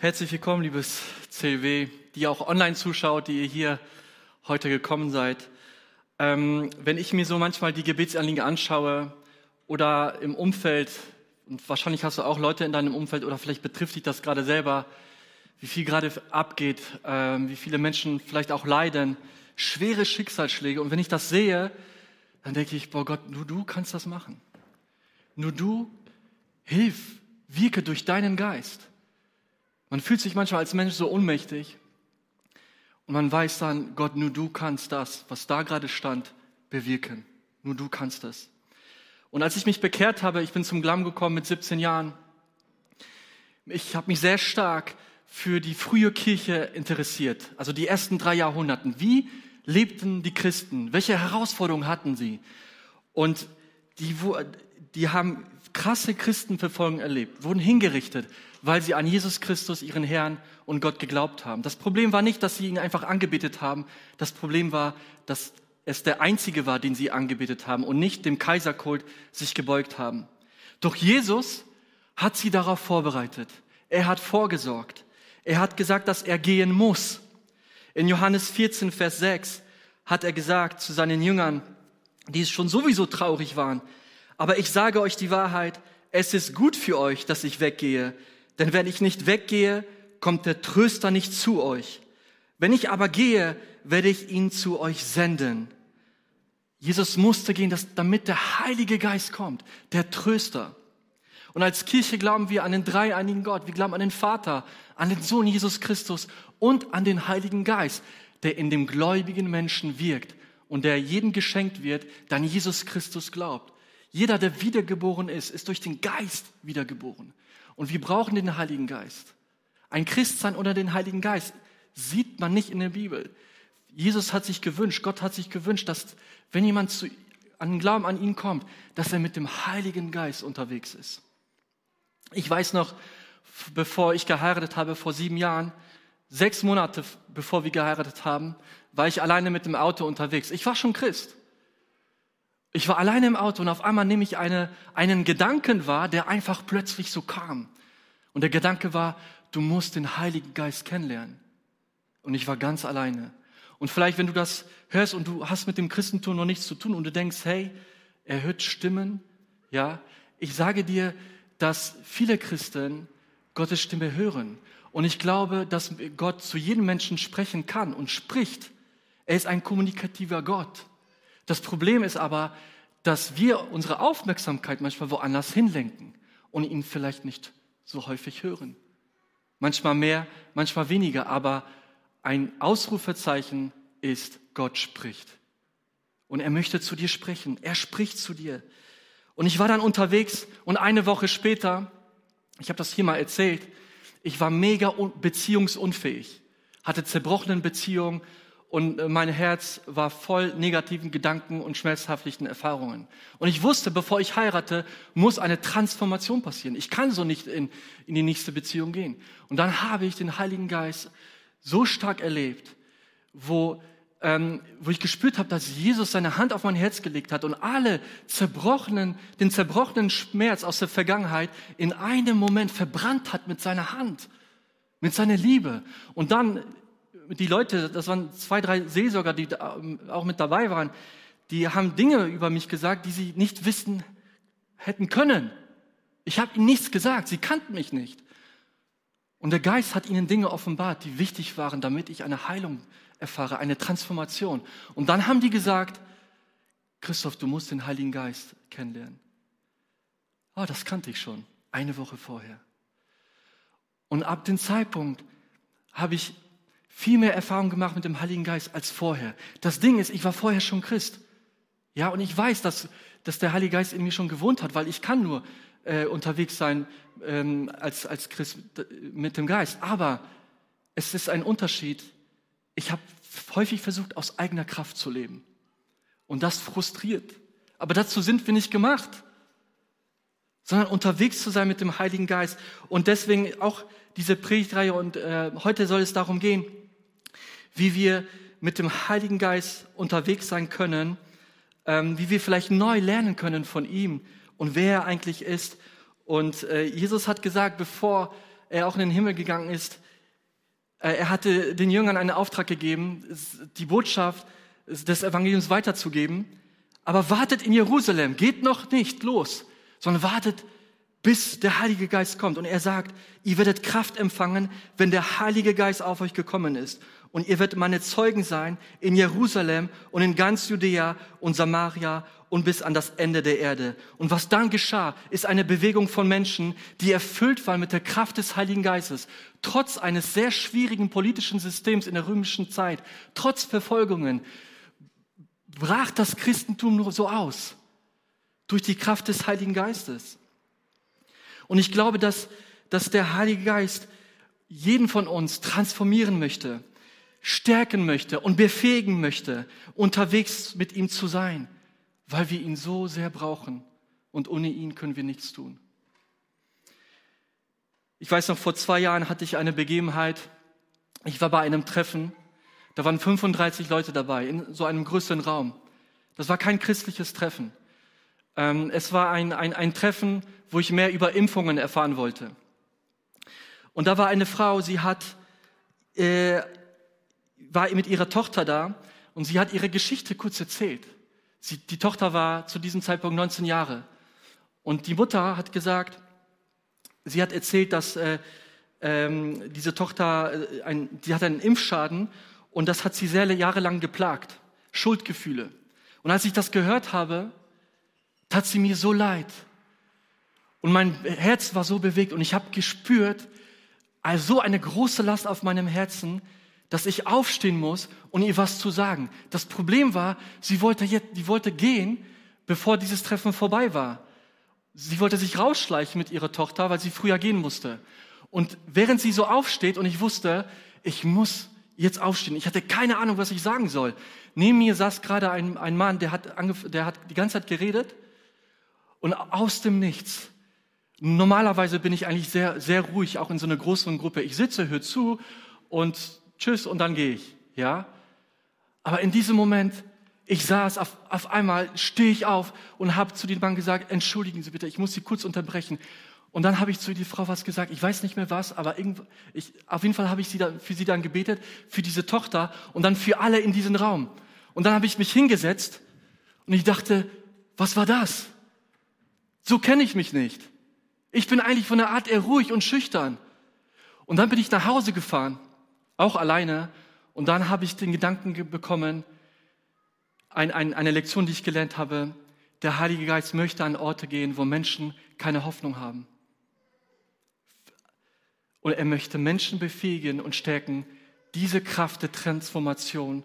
Herzlich willkommen, liebes CLW, die auch online zuschaut, die ihr hier heute gekommen seid. Ähm, wenn ich mir so manchmal die Gebetsanliegen anschaue oder im Umfeld, und wahrscheinlich hast du auch Leute in deinem Umfeld oder vielleicht betrifft dich das gerade selber, wie viel gerade abgeht, ähm, wie viele Menschen vielleicht auch leiden, schwere Schicksalsschläge. Und wenn ich das sehe, dann denke ich, boah Gott, nur du kannst das machen. Nur du hilf, wirke durch deinen Geist. Man fühlt sich manchmal als Mensch so ohnmächtig und man weiß dann, Gott, nur du kannst das, was da gerade stand, bewirken. Nur du kannst es. Und als ich mich bekehrt habe, ich bin zum Glamm gekommen mit 17 Jahren, ich habe mich sehr stark für die frühe Kirche interessiert, also die ersten drei Jahrhunderten. Wie lebten die Christen? Welche Herausforderungen hatten sie? Und die, die haben krasse Christenverfolgung erlebt, wurden hingerichtet, weil sie an Jesus Christus, ihren Herrn und Gott geglaubt haben. Das Problem war nicht, dass sie ihn einfach angebetet haben. Das Problem war, dass es der einzige war, den sie angebetet haben und nicht dem Kaiserkult sich gebeugt haben. Doch Jesus hat sie darauf vorbereitet. Er hat vorgesorgt. Er hat gesagt, dass er gehen muss. In Johannes 14, Vers 6 hat er gesagt zu seinen Jüngern, die schon sowieso traurig waren, aber ich sage euch die Wahrheit, es ist gut für euch, dass ich weggehe, denn wenn ich nicht weggehe, kommt der Tröster nicht zu euch. Wenn ich aber gehe, werde ich ihn zu euch senden. Jesus musste gehen, dass, damit der Heilige Geist kommt, der Tröster. Und als Kirche glauben wir an den dreieinigen Gott. Wir glauben an den Vater, an den Sohn Jesus Christus und an den Heiligen Geist, der in dem gläubigen Menschen wirkt und der jedem geschenkt wird, der an Jesus Christus glaubt. Jeder, der wiedergeboren ist, ist durch den Geist wiedergeboren. Und wir brauchen den Heiligen Geist. Ein Christsein unter den Heiligen Geist sieht man nicht in der Bibel. Jesus hat sich gewünscht, Gott hat sich gewünscht, dass wenn jemand zu, an den Glauben an ihn kommt, dass er mit dem Heiligen Geist unterwegs ist. Ich weiß noch, bevor ich geheiratet habe, vor sieben Jahren, sechs Monate bevor wir geheiratet haben, war ich alleine mit dem Auto unterwegs. Ich war schon Christ. Ich war alleine im Auto und auf einmal nehme ich eine, einen Gedanken wahr, der einfach plötzlich so kam. Und der Gedanke war, du musst den Heiligen Geist kennenlernen. Und ich war ganz alleine. Und vielleicht, wenn du das hörst und du hast mit dem Christentum noch nichts zu tun und du denkst, hey, er hört Stimmen, ja, ich sage dir, dass viele Christen Gottes Stimme hören. Und ich glaube, dass Gott zu jedem Menschen sprechen kann und spricht. Er ist ein kommunikativer Gott. Das Problem ist aber, dass wir unsere Aufmerksamkeit manchmal woanders hinlenken und ihn vielleicht nicht so häufig hören. Manchmal mehr, manchmal weniger, aber ein Ausrufezeichen ist, Gott spricht. Und er möchte zu dir sprechen. Er spricht zu dir. Und ich war dann unterwegs und eine Woche später, ich habe das hier mal erzählt, ich war mega beziehungsunfähig, hatte zerbrochenen Beziehungen und äh, mein Herz war voll negativen Gedanken und schmerzhaften Erfahrungen. Und ich wusste, bevor ich heirate, muss eine Transformation passieren. Ich kann so nicht in, in die nächste Beziehung gehen. Und dann habe ich den Heiligen Geist so stark erlebt, wo, ähm, wo ich gespürt habe, dass Jesus seine Hand auf mein Herz gelegt hat und alle zerbrochenen, den zerbrochenen Schmerz aus der Vergangenheit in einem Moment verbrannt hat mit seiner Hand, mit seiner Liebe. Und dann die Leute, das waren zwei, drei Seelsorger, die auch mit dabei waren, die haben Dinge über mich gesagt, die sie nicht wissen hätten können. Ich habe ihnen nichts gesagt, sie kannten mich nicht. Und der Geist hat ihnen Dinge offenbart, die wichtig waren, damit ich eine Heilung erfahre, eine Transformation. Und dann haben die gesagt, Christoph, du musst den Heiligen Geist kennenlernen. Oh, das kannte ich schon, eine Woche vorher. Und ab dem Zeitpunkt habe ich viel mehr Erfahrung gemacht mit dem Heiligen Geist als vorher. Das Ding ist, ich war vorher schon Christ. Ja, und ich weiß, dass, dass der Heilige Geist in mir schon gewohnt hat, weil ich kann nur äh, unterwegs sein ähm, als, als Christ mit dem Geist. Aber es ist ein Unterschied. Ich habe häufig versucht, aus eigener Kraft zu leben. Und das frustriert. Aber dazu sind wir nicht gemacht, sondern unterwegs zu sein mit dem Heiligen Geist. Und deswegen auch diese Predigtreihe. Und äh, heute soll es darum gehen, wie wir mit dem Heiligen Geist unterwegs sein können, ähm, wie wir vielleicht neu lernen können von ihm und wer er eigentlich ist. Und äh, Jesus hat gesagt, bevor er auch in den Himmel gegangen ist, äh, er hatte den Jüngern einen Auftrag gegeben, die Botschaft des Evangeliums weiterzugeben. Aber wartet in Jerusalem, geht noch nicht los, sondern wartet, bis der Heilige Geist kommt. Und er sagt, ihr werdet Kraft empfangen, wenn der Heilige Geist auf euch gekommen ist. Und ihr werdet meine Zeugen sein in Jerusalem und in ganz Judäa und Samaria und bis an das Ende der Erde. Und was dann geschah, ist eine Bewegung von Menschen, die erfüllt waren mit der Kraft des Heiligen Geistes, trotz eines sehr schwierigen politischen Systems in der römischen Zeit, trotz Verfolgungen, brach das Christentum nur so aus, durch die Kraft des Heiligen Geistes. Und ich glaube, dass, dass der Heilige Geist jeden von uns transformieren möchte, stärken möchte und befähigen möchte, unterwegs mit ihm zu sein weil wir ihn so sehr brauchen und ohne ihn können wir nichts tun. Ich weiß noch, vor zwei Jahren hatte ich eine Begebenheit. Ich war bei einem Treffen. Da waren 35 Leute dabei in so einem größeren Raum. Das war kein christliches Treffen. Ähm, es war ein, ein, ein Treffen, wo ich mehr über Impfungen erfahren wollte. Und da war eine Frau, sie hat, äh, war mit ihrer Tochter da und sie hat ihre Geschichte kurz erzählt. Sie, die Tochter war zu diesem Zeitpunkt 19 Jahre. Und die Mutter hat gesagt, sie hat erzählt, dass äh, ähm, diese Tochter, äh, ein, die hat einen Impfschaden und das hat sie sehr jahrelang geplagt. Schuldgefühle. Und als ich das gehört habe, tat sie mir so leid. Und mein Herz war so bewegt und ich habe gespürt, also so eine große Last auf meinem Herzen, dass ich aufstehen muss und ihr was zu sagen. Das Problem war, sie wollte, jetzt, die wollte gehen, bevor dieses Treffen vorbei war. Sie wollte sich rausschleichen mit ihrer Tochter, weil sie früher gehen musste. Und während sie so aufsteht und ich wusste, ich muss jetzt aufstehen, ich hatte keine Ahnung, was ich sagen soll. Neben mir saß gerade ein, ein Mann, der hat, der hat die ganze Zeit geredet und aus dem Nichts. Normalerweise bin ich eigentlich sehr, sehr ruhig, auch in so einer größeren Gruppe. Ich sitze, höre zu und tschüss und dann gehe ich, ja. Aber in diesem Moment, ich saß, auf, auf einmal stehe ich auf und habe zu dem Mann gesagt, entschuldigen Sie bitte, ich muss Sie kurz unterbrechen. Und dann habe ich zu der Frau was gesagt, ich weiß nicht mehr was, aber irgend, ich, auf jeden Fall habe ich sie dann, für sie dann gebetet, für diese Tochter und dann für alle in diesem Raum. Und dann habe ich mich hingesetzt und ich dachte, was war das? So kenne ich mich nicht. Ich bin eigentlich von der Art eher ruhig und schüchtern. Und dann bin ich nach Hause gefahren auch alleine. Und dann habe ich den Gedanken bekommen, ein, ein, eine Lektion, die ich gelernt habe, der Heilige Geist möchte an Orte gehen, wo Menschen keine Hoffnung haben. Und er möchte Menschen befähigen und stärken, diese Kraft der Transformation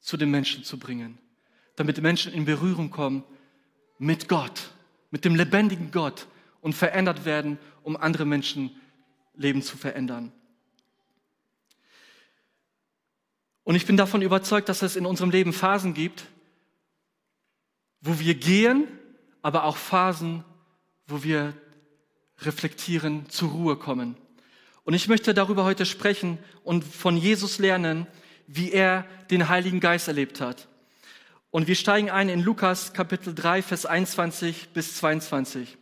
zu den Menschen zu bringen, damit Menschen in Berührung kommen mit Gott, mit dem lebendigen Gott und verändert werden, um andere Menschenleben zu verändern. Und ich bin davon überzeugt, dass es in unserem Leben Phasen gibt, wo wir gehen, aber auch Phasen, wo wir reflektieren, zur Ruhe kommen. Und ich möchte darüber heute sprechen und von Jesus lernen, wie er den Heiligen Geist erlebt hat. Und wir steigen ein in Lukas Kapitel 3, Vers 21 bis 22.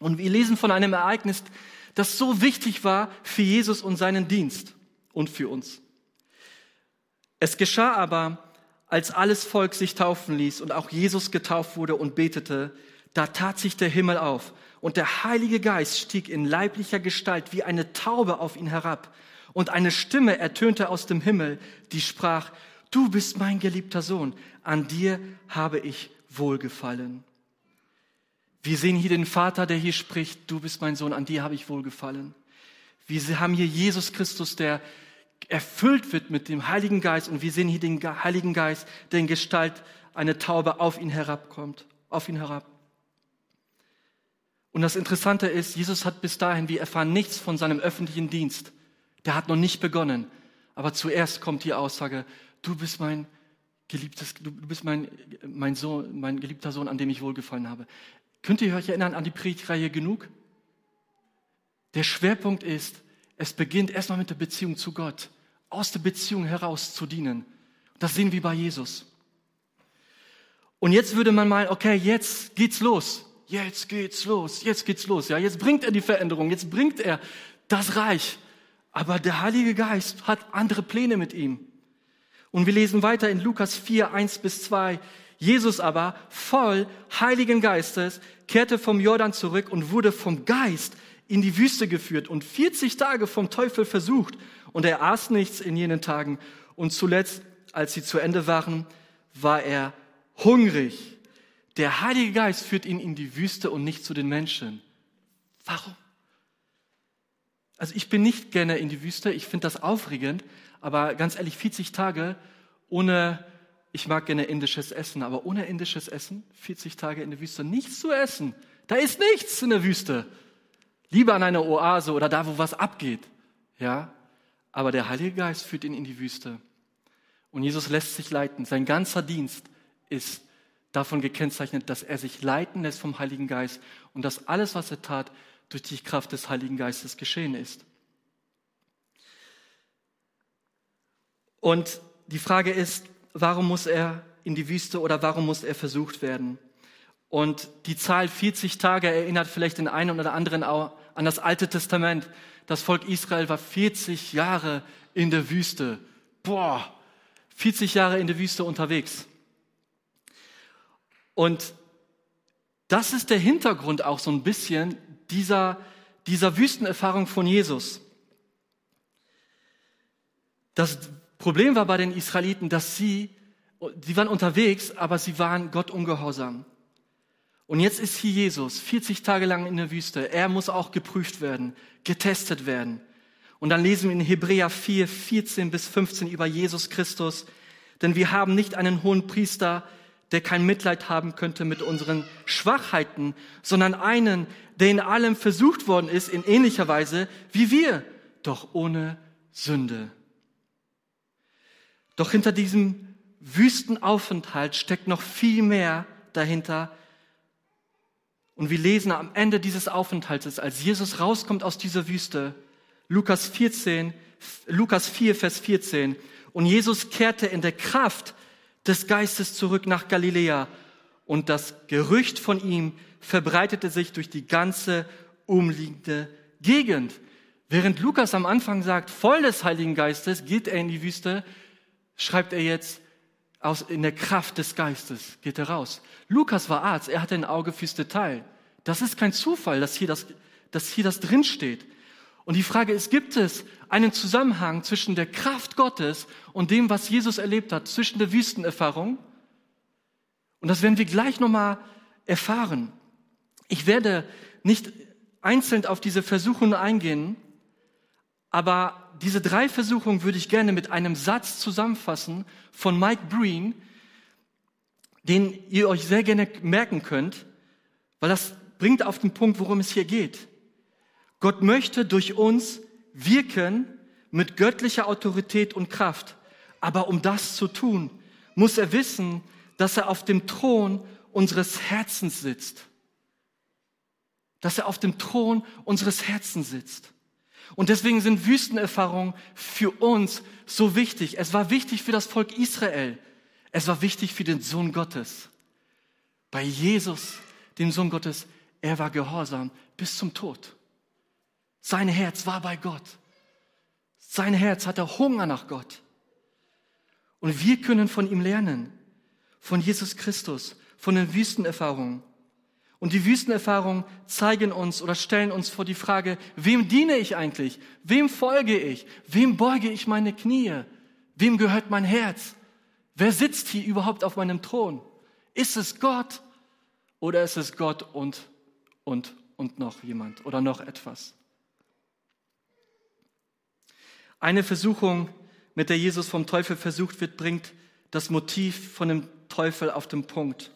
Und wir lesen von einem Ereignis, das so wichtig war für Jesus und seinen Dienst und für uns. Es geschah aber, als alles Volk sich taufen ließ und auch Jesus getauft wurde und betete, da tat sich der Himmel auf und der Heilige Geist stieg in leiblicher Gestalt wie eine Taube auf ihn herab und eine Stimme ertönte aus dem Himmel, die sprach, du bist mein geliebter Sohn, an dir habe ich wohlgefallen. Wir sehen hier den Vater, der hier spricht, du bist mein Sohn, an dir habe ich wohlgefallen. Wir haben hier Jesus Christus, der erfüllt wird mit dem Heiligen Geist und wir sehen hier den Heiligen Geist, der in Gestalt eine Taube auf ihn herabkommt, auf ihn herab. Und das Interessante ist, Jesus hat bis dahin, wir erfahren nichts von seinem öffentlichen Dienst. Der hat noch nicht begonnen. Aber zuerst kommt die Aussage, du bist mein geliebtes, du bist mein, mein Sohn, mein geliebter Sohn, an dem ich wohlgefallen habe. Könnt ihr euch erinnern an die Predigtreihe genug? Der Schwerpunkt ist, es beginnt erstmal mit der Beziehung zu Gott, aus der Beziehung heraus zu dienen. Das sehen wir bei Jesus. Und jetzt würde man mal, okay, jetzt geht's los. Jetzt geht's los. Jetzt geht's los. Ja, jetzt bringt er die Veränderung. Jetzt bringt er das Reich. Aber der Heilige Geist hat andere Pläne mit ihm. Und wir lesen weiter in Lukas 4, 1 bis 2. Jesus aber, voll Heiligen Geistes, kehrte vom Jordan zurück und wurde vom Geist in die Wüste geführt und 40 Tage vom Teufel versucht. Und er aß nichts in jenen Tagen. Und zuletzt, als sie zu Ende waren, war er hungrig. Der Heilige Geist führt ihn in die Wüste und nicht zu den Menschen. Warum? Also ich bin nicht gerne in die Wüste, ich finde das aufregend, aber ganz ehrlich, 40 Tage ohne, ich mag gerne indisches Essen, aber ohne indisches Essen, 40 Tage in der Wüste, nichts zu essen. Da ist nichts in der Wüste. Lieber an einer Oase oder da, wo was abgeht. Ja, aber der Heilige Geist führt ihn in die Wüste. Und Jesus lässt sich leiten. Sein ganzer Dienst ist davon gekennzeichnet, dass er sich leiten lässt vom Heiligen Geist und dass alles, was er tat, durch die Kraft des Heiligen Geistes geschehen ist. Und die Frage ist, warum muss er in die Wüste oder warum muss er versucht werden? Und die Zahl 40 Tage erinnert vielleicht den einen oder anderen auch an das Alte Testament. Das Volk Israel war 40 Jahre in der Wüste. Boah, 40 Jahre in der Wüste unterwegs. Und das ist der Hintergrund auch so ein bisschen dieser, dieser Wüstenerfahrung von Jesus. Das Problem war bei den Israeliten, dass sie, sie waren unterwegs, aber sie waren Gott ungehorsam. Und jetzt ist hier Jesus, 40 Tage lang in der Wüste. Er muss auch geprüft werden, getestet werden. Und dann lesen wir in Hebräer 4, 14 bis 15 über Jesus Christus. Denn wir haben nicht einen hohen Priester, der kein Mitleid haben könnte mit unseren Schwachheiten, sondern einen, der in allem versucht worden ist, in ähnlicher Weise wie wir, doch ohne Sünde. Doch hinter diesem Wüstenaufenthalt steckt noch viel mehr dahinter, und wir lesen am Ende dieses Aufenthaltes, als Jesus rauskommt aus dieser Wüste, Lukas 14, Lukas 4, Vers 14. Und Jesus kehrte in der Kraft des Geistes zurück nach Galiläa. Und das Gerücht von ihm verbreitete sich durch die ganze umliegende Gegend. Während Lukas am Anfang sagt, voll des Heiligen Geistes geht er in die Wüste, schreibt er jetzt, aus, in der Kraft des Geistes geht er raus. Lukas war Arzt, er hatte ein Auge fürs Detail. Das ist kein Zufall, dass hier das, dass hier das drinsteht. Und die Frage ist, gibt es einen Zusammenhang zwischen der Kraft Gottes und dem, was Jesus erlebt hat, zwischen der Wüstenerfahrung? Und das werden wir gleich nochmal erfahren. Ich werde nicht einzeln auf diese Versuchungen eingehen, aber diese drei Versuchungen würde ich gerne mit einem Satz zusammenfassen von Mike Breen, den ihr euch sehr gerne merken könnt, weil das bringt auf den Punkt, worum es hier geht. Gott möchte durch uns wirken mit göttlicher Autorität und Kraft. Aber um das zu tun, muss er wissen, dass er auf dem Thron unseres Herzens sitzt. Dass er auf dem Thron unseres Herzens sitzt. Und deswegen sind Wüstenerfahrungen für uns so wichtig. Es war wichtig für das Volk Israel. Es war wichtig für den Sohn Gottes. Bei Jesus, dem Sohn Gottes, er war gehorsam bis zum Tod. Sein Herz war bei Gott. Sein Herz hatte Hunger nach Gott. Und wir können von ihm lernen, von Jesus Christus, von den Wüstenerfahrungen. Und die Wüstenerfahrungen zeigen uns oder stellen uns vor die Frage, wem diene ich eigentlich? Wem folge ich? Wem beuge ich meine Knie? Wem gehört mein Herz? Wer sitzt hier überhaupt auf meinem Thron? Ist es Gott oder ist es Gott und, und, und noch jemand oder noch etwas? Eine Versuchung, mit der Jesus vom Teufel versucht wird, bringt das Motiv von dem Teufel auf den Punkt.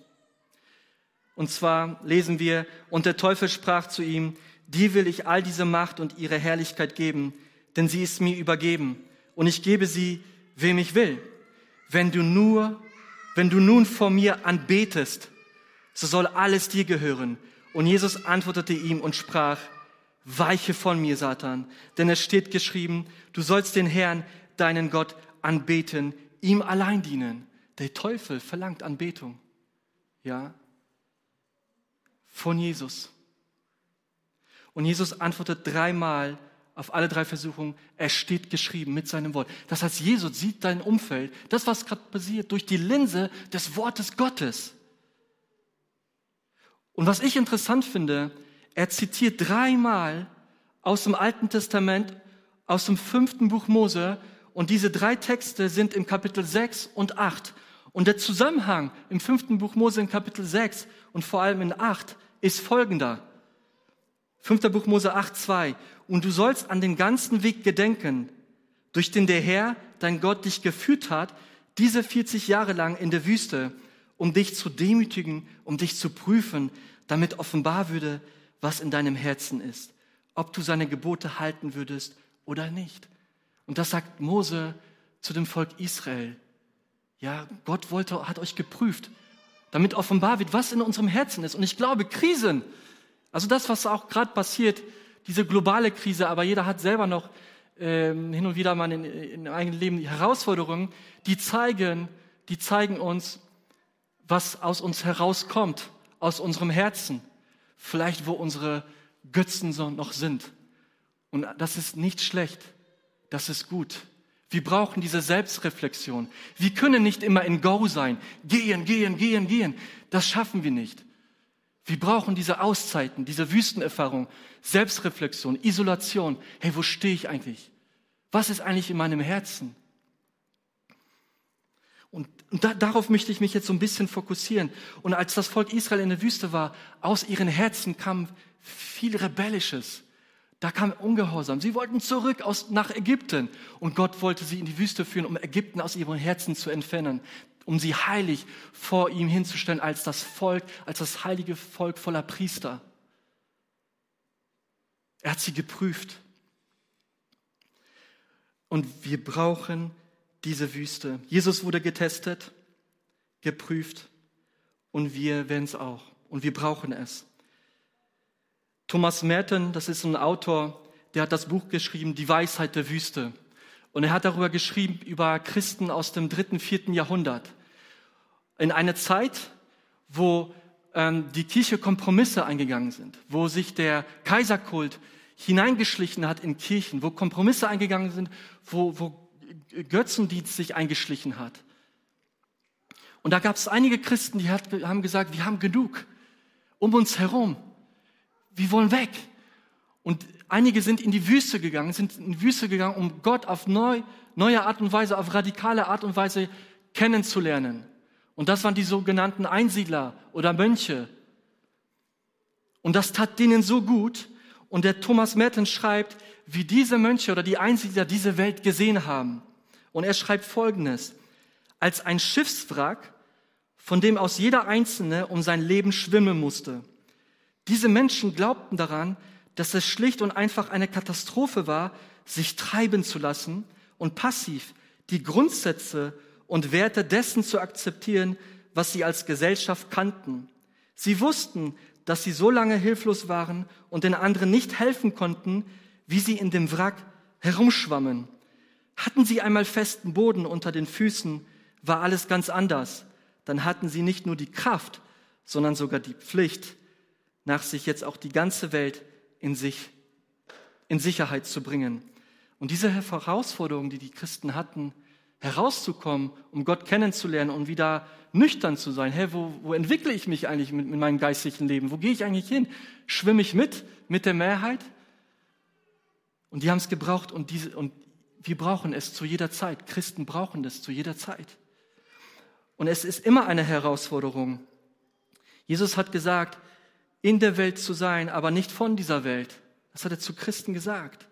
Und zwar lesen wir, und der Teufel sprach zu ihm, dir will ich all diese Macht und ihre Herrlichkeit geben, denn sie ist mir übergeben und ich gebe sie, wem ich will. Wenn du nur, wenn du nun vor mir anbetest, so soll alles dir gehören. Und Jesus antwortete ihm und sprach, weiche von mir, Satan, denn es steht geschrieben, du sollst den Herrn, deinen Gott, anbeten, ihm allein dienen. Der Teufel verlangt Anbetung. Ja, von Jesus. Und Jesus antwortet dreimal auf alle drei Versuchungen, es steht geschrieben mit seinem Wort. Das heißt, Jesus sieht dein Umfeld, das, was gerade passiert, durch die Linse des Wortes Gottes. Und was ich interessant finde, er zitiert dreimal aus dem Alten Testament, aus dem fünften Buch Mose, und diese drei Texte sind im Kapitel 6 und 8. Und der Zusammenhang im fünften Buch Mose in Kapitel 6 und vor allem in 8 ist folgender. Fünfter Buch Mose 8, 2. Und du sollst an den ganzen Weg gedenken, durch den der Herr, dein Gott, dich geführt hat, diese 40 Jahre lang in der Wüste, um dich zu demütigen, um dich zu prüfen, damit offenbar würde, was in deinem Herzen ist, ob du seine Gebote halten würdest oder nicht. Und das sagt Mose zu dem Volk Israel. Ja, Gott wollte, hat euch geprüft, damit offenbar wird, was in unserem Herzen ist. Und ich glaube, Krisen, also das, was auch gerade passiert, diese globale Krise, aber jeder hat selber noch ähm, hin und wieder mal in, in eigenen Leben Herausforderungen, die zeigen, die zeigen uns, was aus uns herauskommt, aus unserem Herzen. Vielleicht, wo unsere Götzen so noch sind. Und das ist nicht schlecht. Das ist gut. Wir brauchen diese Selbstreflexion. Wir können nicht immer in Go sein. Gehen, gehen, gehen, gehen. Das schaffen wir nicht. Wir brauchen diese Auszeiten, diese Wüstenerfahrung, Selbstreflexion, Isolation. Hey, wo stehe ich eigentlich? Was ist eigentlich in meinem Herzen? Und, da, darauf möchte ich mich jetzt so ein bisschen fokussieren. Und als das Volk Israel in der Wüste war, aus ihren Herzen kam viel Rebellisches. Da kam Ungehorsam. Sie wollten zurück aus, nach Ägypten. Und Gott wollte sie in die Wüste führen, um Ägypten aus ihrem Herzen zu entfernen, um sie heilig vor ihm hinzustellen als das Volk, als das heilige Volk voller Priester. Er hat sie geprüft. Und wir brauchen diese Wüste. Jesus wurde getestet, geprüft und wir werden es auch. Und wir brauchen es. Thomas Merton, das ist ein Autor, der hat das Buch geschrieben, Die Weisheit der Wüste. Und er hat darüber geschrieben, über Christen aus dem dritten, vierten Jahrhundert. In einer Zeit, wo ähm, die Kirche Kompromisse eingegangen sind, wo sich der Kaiserkult hineingeschlichen hat in Kirchen, wo Kompromisse eingegangen sind, wo, wo Götzendienst sich eingeschlichen hat. Und da gab es einige Christen, die hat, haben gesagt, wir haben genug um uns herum wir wollen weg. Und einige sind in die Wüste gegangen, sind in die Wüste gegangen, um Gott auf neu, neue Art und Weise, auf radikale Art und Weise kennenzulernen. Und das waren die sogenannten Einsiedler oder Mönche. Und das tat denen so gut. Und der Thomas Merton schreibt, wie diese Mönche oder die Einsiedler diese Welt gesehen haben. Und er schreibt Folgendes. Als ein Schiffswrack, von dem aus jeder Einzelne um sein Leben schwimmen musste. Diese Menschen glaubten daran, dass es schlicht und einfach eine Katastrophe war, sich treiben zu lassen und passiv die Grundsätze und Werte dessen zu akzeptieren, was sie als Gesellschaft kannten. Sie wussten, dass sie so lange hilflos waren und den anderen nicht helfen konnten, wie sie in dem Wrack herumschwammen. Hatten sie einmal festen Boden unter den Füßen, war alles ganz anders. Dann hatten sie nicht nur die Kraft, sondern sogar die Pflicht, nach sich jetzt auch die ganze Welt in sich, in Sicherheit zu bringen. Und diese Herausforderung, die die Christen hatten, herauszukommen, um Gott kennenzulernen und wieder nüchtern zu sein. Hey, wo, wo entwickle ich mich eigentlich mit, mit meinem geistlichen Leben? Wo gehe ich eigentlich hin? Schwimme ich mit, mit der Mehrheit? Und die haben es gebraucht und, diese, und wir brauchen es zu jeder Zeit. Christen brauchen das zu jeder Zeit. Und es ist immer eine Herausforderung. Jesus hat gesagt, in der Welt zu sein, aber nicht von dieser Welt. Das hat er zu Christen gesagt.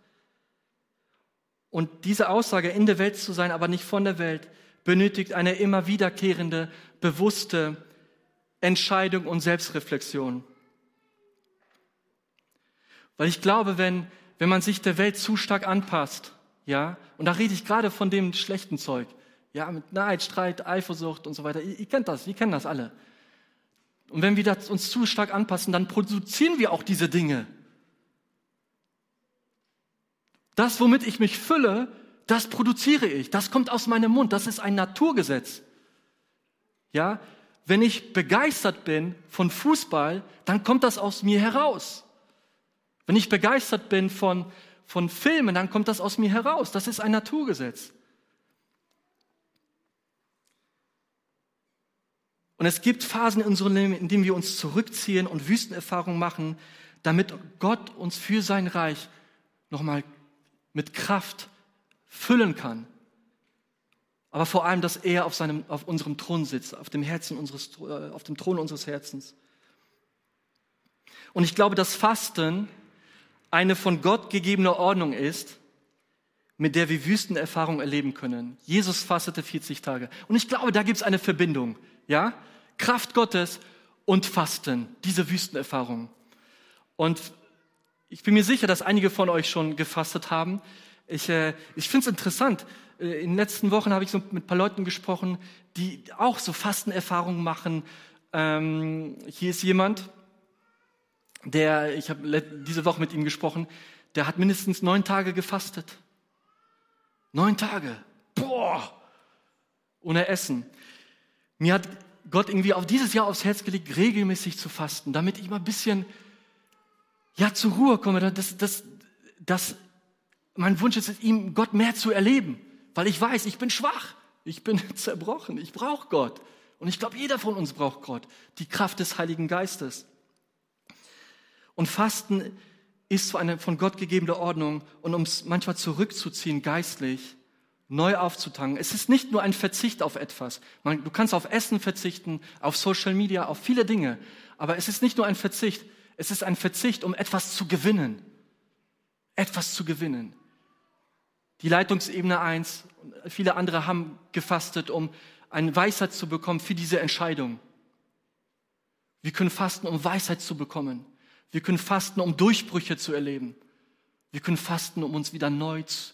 Und diese Aussage, in der Welt zu sein, aber nicht von der Welt, benötigt eine immer wiederkehrende, bewusste Entscheidung und Selbstreflexion. Weil ich glaube, wenn, wenn man sich der Welt zu stark anpasst, ja, und da rede ich gerade von dem schlechten Zeug, ja, mit Neid, Streit, Eifersucht und so weiter. Ihr, ihr kennt das, ihr kennt das alle. Und wenn wir uns zu stark anpassen, dann produzieren wir auch diese Dinge. Das, womit ich mich fülle, das produziere ich. Das kommt aus meinem Mund. Das ist ein Naturgesetz. Ja, wenn ich begeistert bin von Fußball, dann kommt das aus mir heraus. Wenn ich begeistert bin von, von Filmen, dann kommt das aus mir heraus. Das ist ein Naturgesetz. Und es gibt Phasen in unserem Leben, in denen wir uns zurückziehen und Wüstenerfahrungen machen, damit Gott uns für sein Reich nochmal mit Kraft füllen kann. Aber vor allem, dass er auf, seinem, auf unserem Thron sitzt, auf dem, Herzen unseres, äh, auf dem Thron unseres Herzens. Und ich glaube, dass Fasten eine von Gott gegebene Ordnung ist, mit der wir Wüstenerfahrung erleben können. Jesus fastete 40 Tage. Und ich glaube, da gibt es eine Verbindung. Ja? Kraft Gottes und Fasten, diese Wüstenerfahrung. Und ich bin mir sicher, dass einige von euch schon gefastet haben. Ich, äh, ich finde es interessant. Äh, in den letzten Wochen habe ich so mit ein paar Leuten gesprochen, die auch so Fastenerfahrungen machen. Ähm, hier ist jemand, der, ich habe diese Woche mit ihm gesprochen, der hat mindestens neun Tage gefastet. Neun Tage. Boah! Ohne Essen. Mir hat Gott irgendwie auf dieses Jahr aufs Herz gelegt, regelmäßig zu fasten, damit ich mal ein bisschen, ja, zur Ruhe komme, dass, dass, dass mein Wunsch ist, ihm Gott mehr zu erleben, weil ich weiß, ich bin schwach, ich bin zerbrochen, ich brauche Gott. Und ich glaube, jeder von uns braucht Gott, die Kraft des Heiligen Geistes. Und Fasten ist so eine von Gott gegebene Ordnung. Und um es manchmal zurückzuziehen geistlich, neu aufzutanken. Es ist nicht nur ein Verzicht auf etwas. du kannst auf Essen verzichten, auf Social Media, auf viele Dinge. Aber es ist nicht nur ein Verzicht, es ist ein Verzicht, um etwas zu gewinnen. Etwas zu gewinnen. Die Leitungsebene 1 und viele andere haben gefastet, um eine Weisheit zu bekommen für diese Entscheidung. Wir können fasten, um Weisheit zu bekommen. Wir können fasten, um Durchbrüche zu erleben. Wir können fasten, um uns wieder neu zu,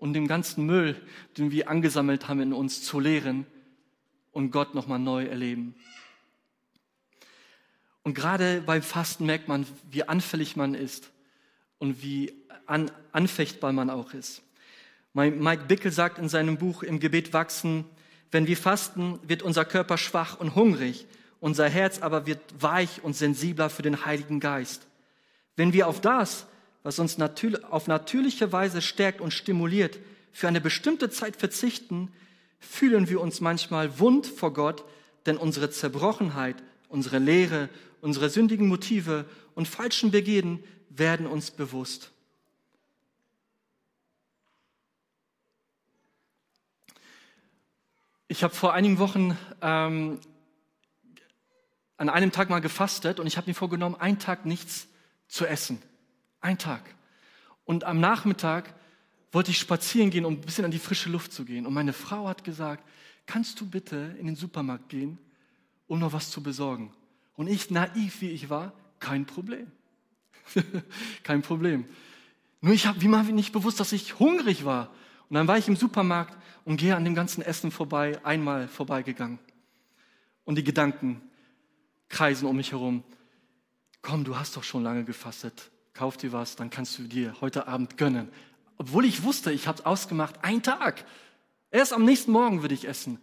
und den ganzen Müll, den wir angesammelt haben in uns, zu leeren und Gott nochmal neu erleben. Und gerade beim Fasten merkt man, wie anfällig man ist und wie an, anfechtbar man auch ist. Mike Bickel sagt in seinem Buch Im Gebet wachsen, wenn wir fasten, wird unser Körper schwach und hungrig unser Herz aber wird weich und sensibler für den Heiligen Geist. Wenn wir auf das, was uns auf natürliche Weise stärkt und stimuliert, für eine bestimmte Zeit verzichten, fühlen wir uns manchmal wund vor Gott, denn unsere Zerbrochenheit, unsere Lehre, unsere sündigen Motive und falschen Begehen werden uns bewusst. Ich habe vor einigen Wochen ähm, an einem Tag mal gefastet und ich habe mir vorgenommen, einen Tag nichts zu essen. Ein Tag. Und am Nachmittag wollte ich spazieren gehen, um ein bisschen an die frische Luft zu gehen. Und meine Frau hat gesagt, kannst du bitte in den Supermarkt gehen, um noch was zu besorgen? Und ich, naiv wie ich war, kein Problem. kein Problem. Nur ich habe wie mal nicht bewusst, dass ich hungrig war. Und dann war ich im Supermarkt und gehe an dem ganzen Essen vorbei, einmal vorbeigegangen. Und die Gedanken, kreisen um mich herum. Komm, du hast doch schon lange gefastet. Kauf dir was, dann kannst du dir heute Abend gönnen. Obwohl ich wusste, ich habe ausgemacht, ein Tag. Erst am nächsten Morgen würde ich essen.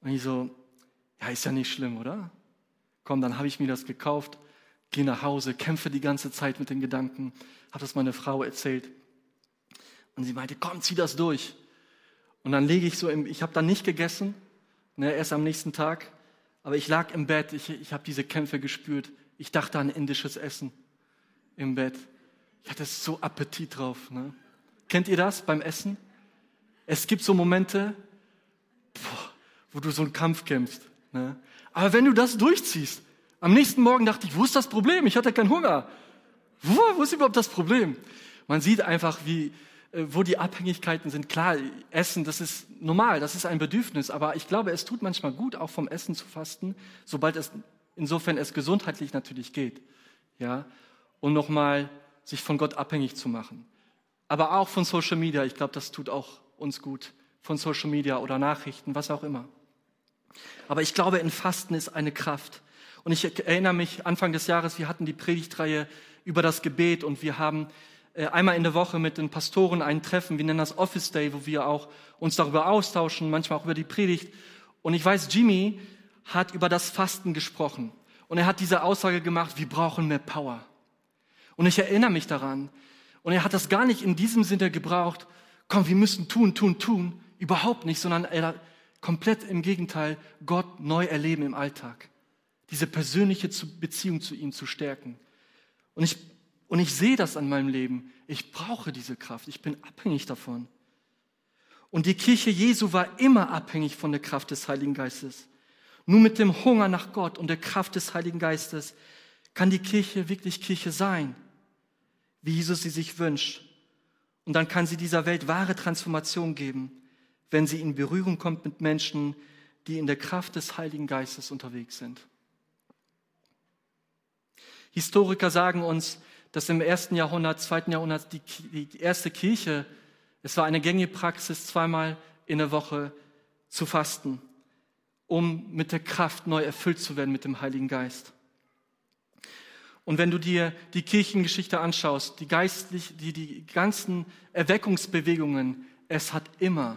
Und ich so, ja, ist ja nicht schlimm, oder? Komm, dann habe ich mir das gekauft, gehe nach Hause, kämpfe die ganze Zeit mit den Gedanken, habe das meiner Frau erzählt. Und sie meinte, komm, zieh das durch. Und dann lege ich so im, ich habe dann nicht gegessen, ne, erst am nächsten Tag. Aber ich lag im Bett, ich, ich habe diese Kämpfe gespürt. Ich dachte an indisches Essen im Bett. Ich hatte so Appetit drauf. Ne? Kennt ihr das beim Essen? Es gibt so Momente, wo du so einen Kampf kämpfst. Ne? Aber wenn du das durchziehst, am nächsten Morgen dachte ich, wo ist das Problem? Ich hatte keinen Hunger. Wo, wo ist überhaupt das Problem? Man sieht einfach, wie, äh, wo die Abhängigkeiten sind. Klar, Essen, das ist normal, das ist ein Bedürfnis, aber ich glaube, es tut manchmal gut, auch vom Essen zu fasten, sobald es, insofern es gesundheitlich natürlich geht, ja, und nochmal sich von Gott abhängig zu machen. Aber auch von Social Media, ich glaube, das tut auch uns gut, von Social Media oder Nachrichten, was auch immer. Aber ich glaube, in Fasten ist eine Kraft. Und ich erinnere mich, Anfang des Jahres, wir hatten die Predigtreihe über das Gebet und wir haben äh, einmal in der Woche mit den Pastoren ein Treffen, wir nennen das Office Day, wo wir auch uns darüber austauschen, manchmal auch über die Predigt. Und ich weiß, Jimmy hat über das Fasten gesprochen. Und er hat diese Aussage gemacht, wir brauchen mehr Power. Und ich erinnere mich daran. Und er hat das gar nicht in diesem Sinne gebraucht, komm, wir müssen tun, tun, tun. Überhaupt nicht, sondern er komplett im Gegenteil, Gott neu erleben im Alltag. Diese persönliche Beziehung zu ihm zu stärken. Und ich, und ich sehe das an meinem Leben. Ich brauche diese Kraft. Ich bin abhängig davon. Und die Kirche Jesu war immer abhängig von der Kraft des Heiligen Geistes. Nur mit dem Hunger nach Gott und der Kraft des Heiligen Geistes kann die Kirche wirklich Kirche sein, wie Jesus sie sich wünscht. Und dann kann sie dieser Welt wahre Transformation geben, wenn sie in Berührung kommt mit Menschen, die in der Kraft des Heiligen Geistes unterwegs sind. Historiker sagen uns, dass im ersten Jahrhundert, zweiten Jahrhundert die, die erste Kirche, es war eine gängige Praxis, zweimal in der Woche zu fasten, um mit der Kraft neu erfüllt zu werden mit dem Heiligen Geist. Und wenn du dir die Kirchengeschichte anschaust, die, geistlich, die, die ganzen Erweckungsbewegungen, es hat immer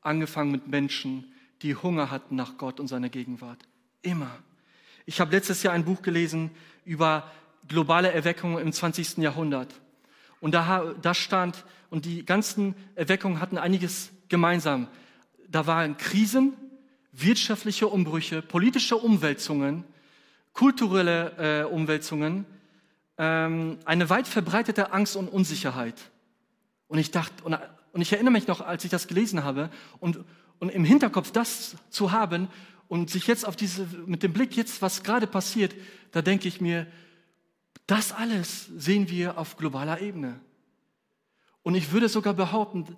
angefangen mit Menschen, die Hunger hatten nach Gott und seiner Gegenwart. Immer. Ich habe letztes Jahr ein Buch gelesen über globale Erweckungen im 20. Jahrhundert. Und da, da stand, und die ganzen Erweckungen hatten einiges gemeinsam. Da waren Krisen, wirtschaftliche Umbrüche, politische Umwälzungen, kulturelle äh, Umwälzungen, ähm, eine weit verbreitete Angst und Unsicherheit. Und ich dachte, und, und ich erinnere mich noch, als ich das gelesen habe, und, und im Hinterkopf das zu haben und sich jetzt auf diese, mit dem Blick jetzt, was gerade passiert, da denke ich mir, das alles sehen wir auf globaler Ebene. Und ich würde sogar behaupten,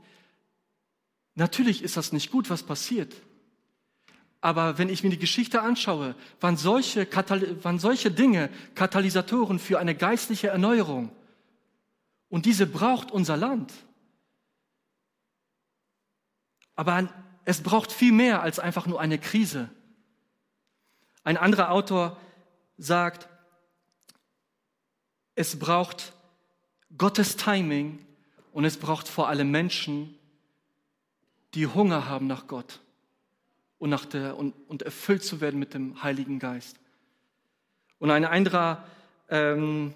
natürlich ist das nicht gut, was passiert. Aber wenn ich mir die Geschichte anschaue, waren solche, waren solche Dinge Katalysatoren für eine geistliche Erneuerung. Und diese braucht unser Land. Aber es braucht viel mehr als einfach nur eine Krise. Ein anderer Autor sagt, es braucht Gottes Timing und es braucht vor allem Menschen, die Hunger haben nach Gott und, nach der, und, und erfüllt zu werden mit dem Heiligen Geist. Und ein anderer ähm,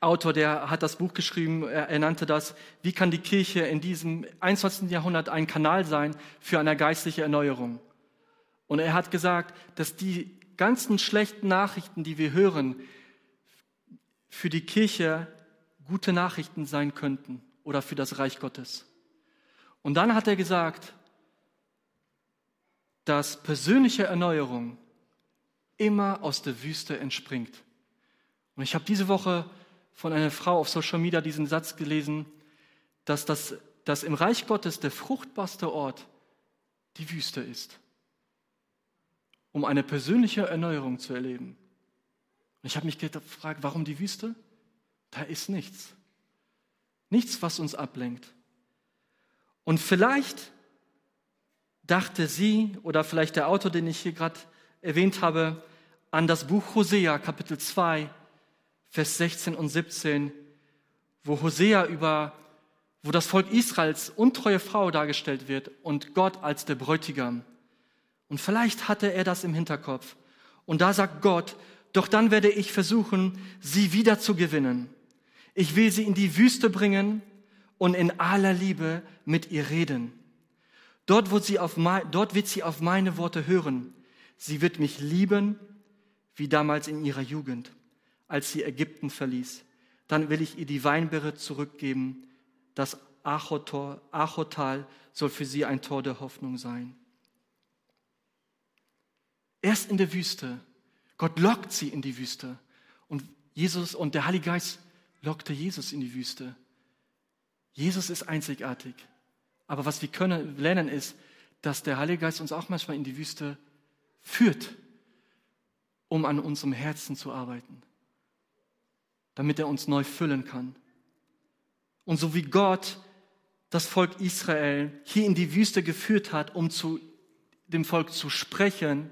Autor, der hat das Buch geschrieben, er, er nannte das, wie kann die Kirche in diesem 21. Jahrhundert ein Kanal sein für eine geistliche Erneuerung. Und er hat gesagt, dass die ganzen schlechten Nachrichten, die wir hören, für die Kirche gute Nachrichten sein könnten oder für das Reich Gottes. Und dann hat er gesagt, dass persönliche Erneuerung immer aus der Wüste entspringt. Und ich habe diese Woche von einer Frau auf Social Media diesen Satz gelesen, dass, das, dass im Reich Gottes der fruchtbarste Ort die Wüste ist, um eine persönliche Erneuerung zu erleben. Und ich habe mich gefragt, warum die Wüste? Da ist nichts. Nichts, was uns ablenkt. Und vielleicht dachte sie oder vielleicht der Autor, den ich hier gerade erwähnt habe, an das Buch Hosea, Kapitel 2, Vers 16 und 17, wo Hosea über, wo das Volk Israels untreue Frau dargestellt wird und Gott als der Bräutigam. Und vielleicht hatte er das im Hinterkopf. Und da sagt Gott, doch dann werde ich versuchen, sie wieder zu gewinnen. Ich will sie in die Wüste bringen und in aller Liebe mit ihr reden. Dort wird, sie auf mein, dort wird sie auf meine Worte hören. Sie wird mich lieben, wie damals in ihrer Jugend, als sie Ägypten verließ. Dann will ich ihr die Weinbeere zurückgeben. Das Achotor, Achotal soll für sie ein Tor der Hoffnung sein. Erst in der Wüste. Gott lockt sie in die Wüste. Und Jesus und der Heilige Geist lockte Jesus in die Wüste. Jesus ist einzigartig. Aber was wir können lernen ist, dass der Heilige Geist uns auch manchmal in die Wüste führt, um an unserem Herzen zu arbeiten, damit er uns neu füllen kann. Und so wie Gott das Volk Israel hier in die Wüste geführt hat, um zu dem Volk zu sprechen,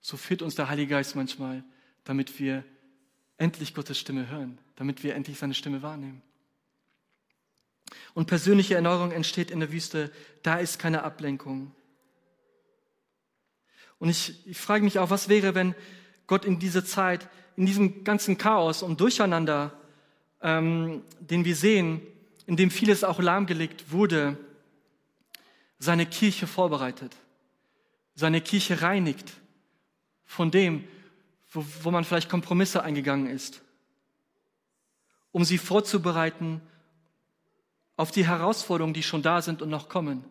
so führt uns der Heilige Geist manchmal, damit wir endlich Gottes Stimme hören, damit wir endlich seine Stimme wahrnehmen. Und persönliche Erneuerung entsteht in der Wüste, da ist keine Ablenkung. Und ich, ich frage mich auch, was wäre, wenn Gott in dieser Zeit, in diesem ganzen Chaos und Durcheinander ähm, den wir sehen, in dem vieles auch lahmgelegt wurde, seine Kirche vorbereitet, seine Kirche reinigt von dem, wo, wo man vielleicht Kompromisse eingegangen ist, um sie vorzubereiten auf die Herausforderungen, die schon da sind und noch kommen,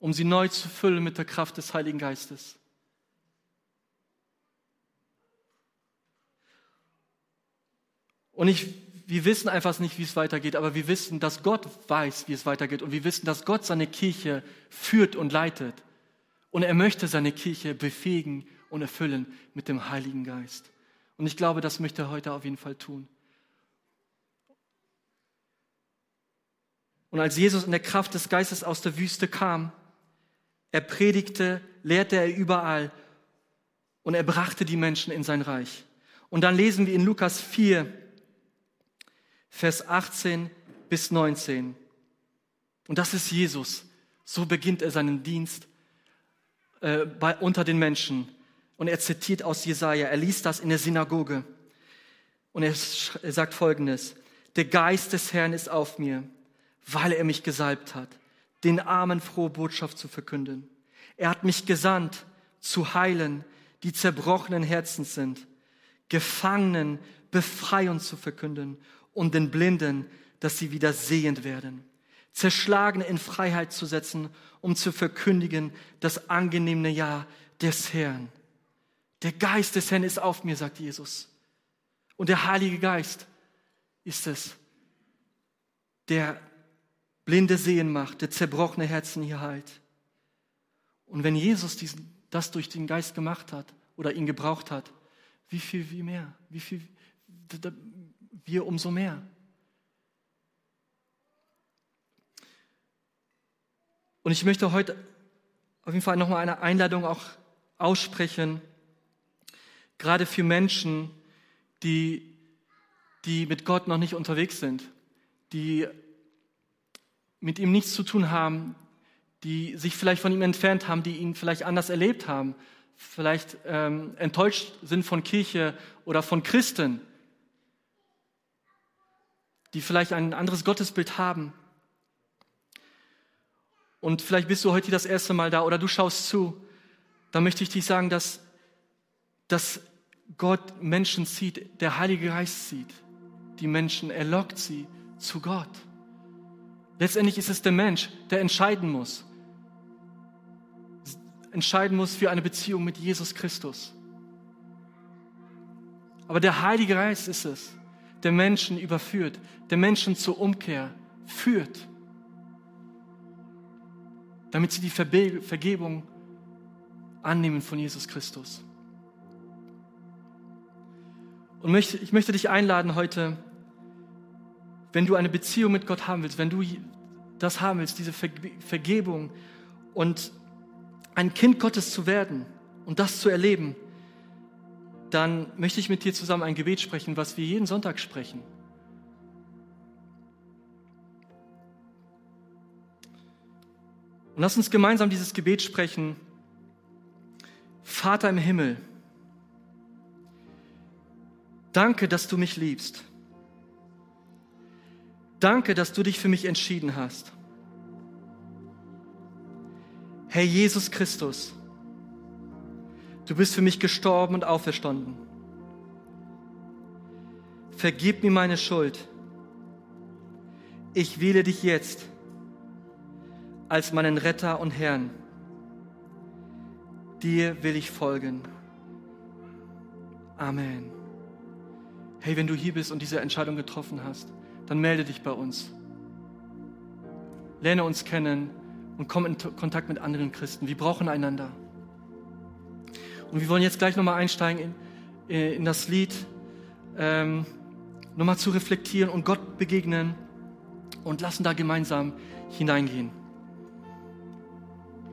um sie neu zu füllen mit der Kraft des Heiligen Geistes. Und ich, wir wissen einfach nicht, wie es weitergeht, aber wir wissen, dass Gott weiß, wie es weitergeht. Und wir wissen, dass Gott seine Kirche führt und leitet. Und er möchte seine Kirche befähigen und erfüllen mit dem Heiligen Geist. Und ich glaube, das möchte er heute auf jeden Fall tun. Und als Jesus in der Kraft des Geistes aus der Wüste kam, er predigte, lehrte er überall und er brachte die Menschen in sein Reich. Und dann lesen wir in Lukas 4, Vers 18 bis 19. Und das ist Jesus. So beginnt er seinen Dienst äh, bei, unter den Menschen. Und er zitiert aus Jesaja. Er liest das in der Synagoge. Und er, er sagt folgendes. Der Geist des Herrn ist auf mir, weil er mich gesalbt hat, den Armen frohe Botschaft zu verkünden. Er hat mich gesandt, zu heilen, die zerbrochenen Herzens sind, Gefangenen Befreiung zu verkünden und den Blinden, dass sie wieder sehend werden. Zerschlagene in Freiheit zu setzen, um zu verkündigen das angenehme Jahr des Herrn. Der Geist des Herrn ist auf mir, sagt Jesus. Und der Heilige Geist ist es, der blinde Sehen macht, der zerbrochene Herzen hier heilt. Und wenn Jesus diesen, das durch den Geist gemacht hat oder ihn gebraucht hat, wie viel, wie mehr? Wie viel, wir umso mehr. Und ich möchte heute auf jeden Fall nochmal eine Einladung auch aussprechen, gerade für Menschen, die, die mit Gott noch nicht unterwegs sind, die mit ihm nichts zu tun haben, die sich vielleicht von ihm entfernt haben, die ihn vielleicht anders erlebt haben, vielleicht ähm, enttäuscht sind von Kirche oder von Christen die vielleicht ein anderes Gottesbild haben. Und vielleicht bist du heute das erste Mal da oder du schaust zu. Da möchte ich dich sagen, dass, dass Gott Menschen zieht, der Heilige Geist zieht. Die Menschen, er lockt sie zu Gott. Letztendlich ist es der Mensch, der entscheiden muss. Entscheiden muss für eine Beziehung mit Jesus Christus. Aber der Heilige Geist ist es, der Menschen überführt, der Menschen zur Umkehr führt, damit sie die Vergebung annehmen von Jesus Christus. Und ich möchte dich einladen heute, wenn du eine Beziehung mit Gott haben willst, wenn du das haben willst, diese Vergebung und ein Kind Gottes zu werden und das zu erleben, dann möchte ich mit dir zusammen ein Gebet sprechen, was wir jeden Sonntag sprechen. Und lass uns gemeinsam dieses Gebet sprechen. Vater im Himmel, danke, dass du mich liebst. Danke, dass du dich für mich entschieden hast. Herr Jesus Christus, Du bist für mich gestorben und auferstanden. Vergib mir meine Schuld. Ich wähle dich jetzt als meinen Retter und Herrn. Dir will ich folgen. Amen. Hey, wenn du hier bist und diese Entscheidung getroffen hast, dann melde dich bei uns. Lerne uns kennen und komm in Kontakt mit anderen Christen. Wir brauchen einander. Und wir wollen jetzt gleich nochmal einsteigen in, äh, in das Lied, ähm, nochmal zu reflektieren und Gott begegnen und lassen da gemeinsam hineingehen.